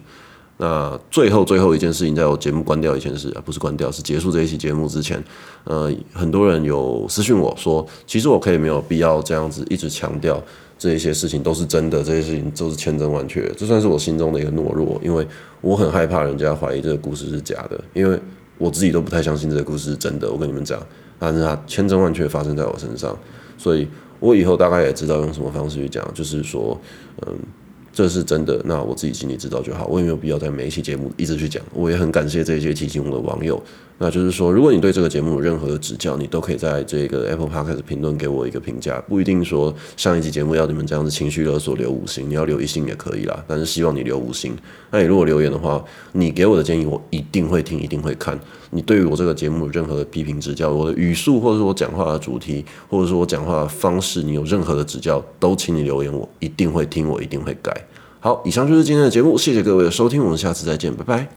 那最后最后一件事情，在我节目关掉以前是，不是关掉，是结束这一期节目之前，呃，很多人有私讯我说，其实我可以没有必要这样子一直强调这一些事情都是真的，这些事情都是千真万确。这算是我心中的一个懦弱，因为我很害怕人家怀疑这个故事是假的，因为。我自己都不太相信这个故事是真的，我跟你们讲，但是它千真万确发生在我身上，所以我以后大概也知道用什么方式去讲，就是说，嗯。这是真的，那我自己心里知道就好，我也没有必要在每一期节目一直去讲。我也很感谢这些提醒我的网友。那就是说，如果你对这个节目有任何的指教，你都可以在这个 Apple Podcast 评论给我一个评价，不一定说上一集节目要你们这样子情绪勒索留五星，你要留一星也可以啦。但是希望你留五星。那你如果留言的话，你给我的建议我一定会听，一定会看。你对于我这个节目有任何的批评指教，我的语速或者说我讲话的主题，或者说我讲话的方式，你有任何的指教，都请你留言，我一定会听，我一定会改。好，以上就是今天的节目，谢谢各位的收听，我们下次再见，拜拜。